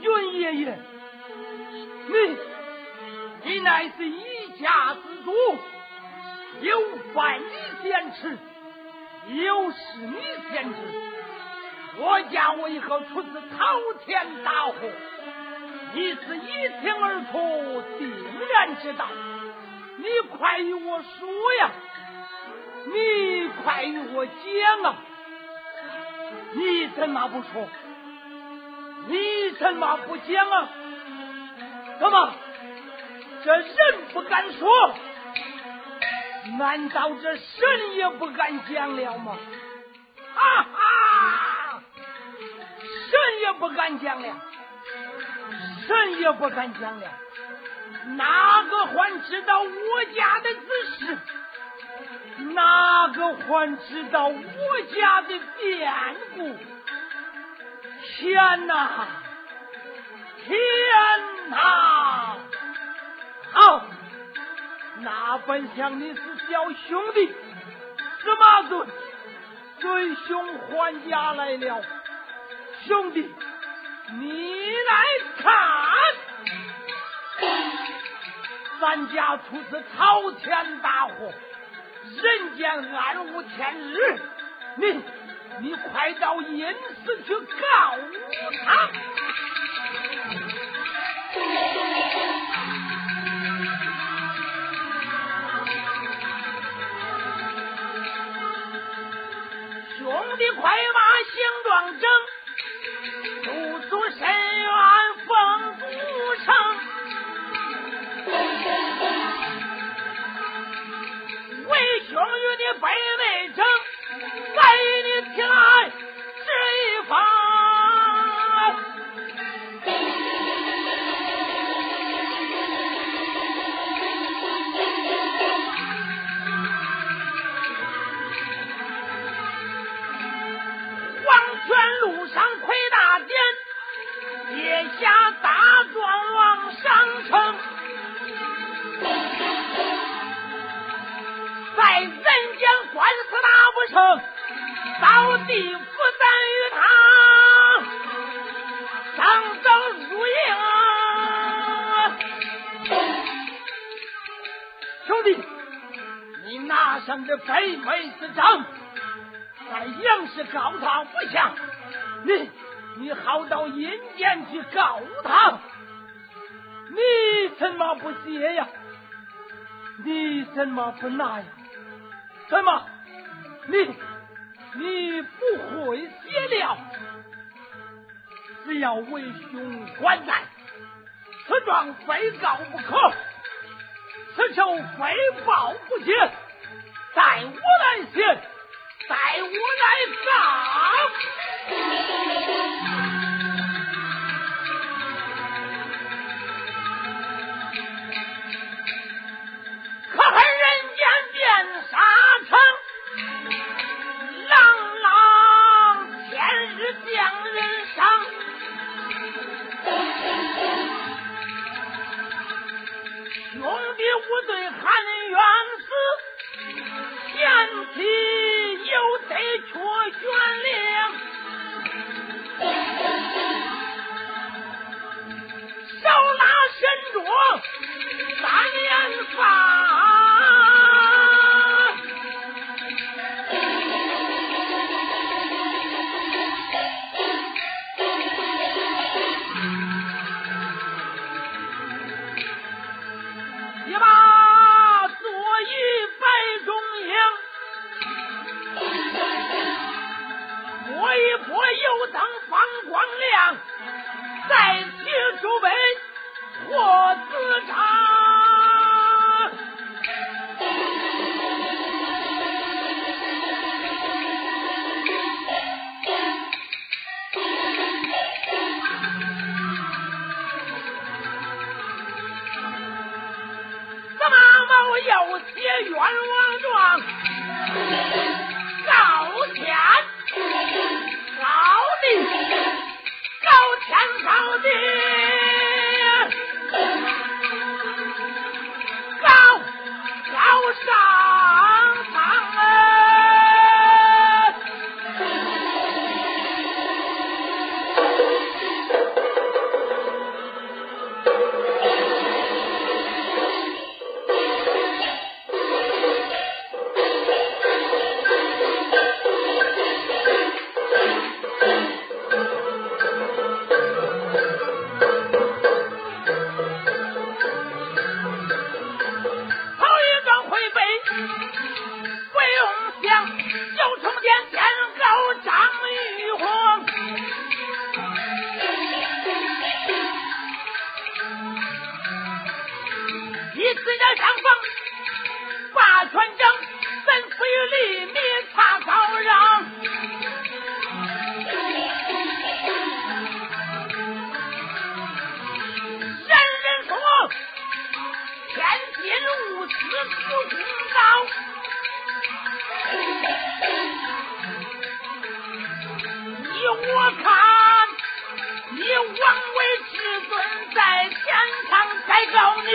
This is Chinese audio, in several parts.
爷爷，你你乃是一家之主，有万里先驰，有事你先知。我家为何出此滔天大祸？你是一听而出，定然知道。你快与我说呀！你快与我讲啊！你怎么不说？你怎么不讲啊？怎么这人不敢说？难道这神也不敢讲了吗？哈哈！神也不敢讲了，神也不敢讲了。哪个还知道我家的子事？哪个还知道我家的变故？天哪！天哪！好，那本想你是小兄弟，司马尊随兄还家来了，兄弟，你来看，咱家出此滔天大祸。人间暗无天日，你你快到阴司去告他！兄弟，快把行装整，地府咱与他上早入营。兄弟，你拿上这北美之章，在阳世告他不祥，你你好到阴间去告他，你怎么不写呀？你怎么不拿呀？怎么？你你不会写了？只要为兄还债，此状非告不可，此仇非报不解。待我来写，待我来 Yeah. 不公道我看为尊在天再告你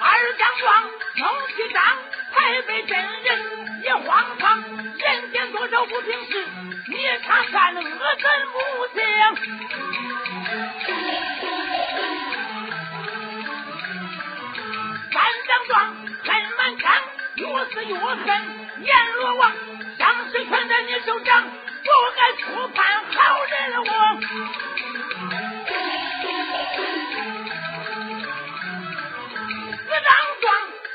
二王张太真人人间多少不平事你查看我怎无情越是越恨阎罗王僵尸全在你手掌不该触犯好人我。死当庄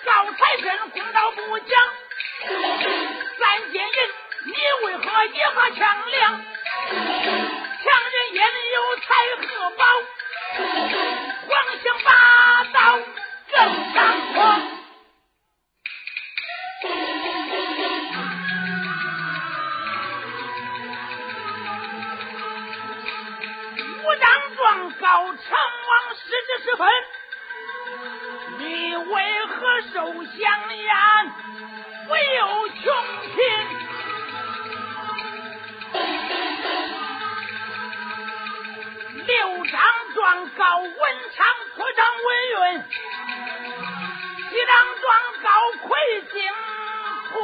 招财神公道不讲三界人你为何也和强梁强人眼里有财和宝。为何受香烟，唯有穷亲？六张状告文昌，扩张文运；七张状告魁星破。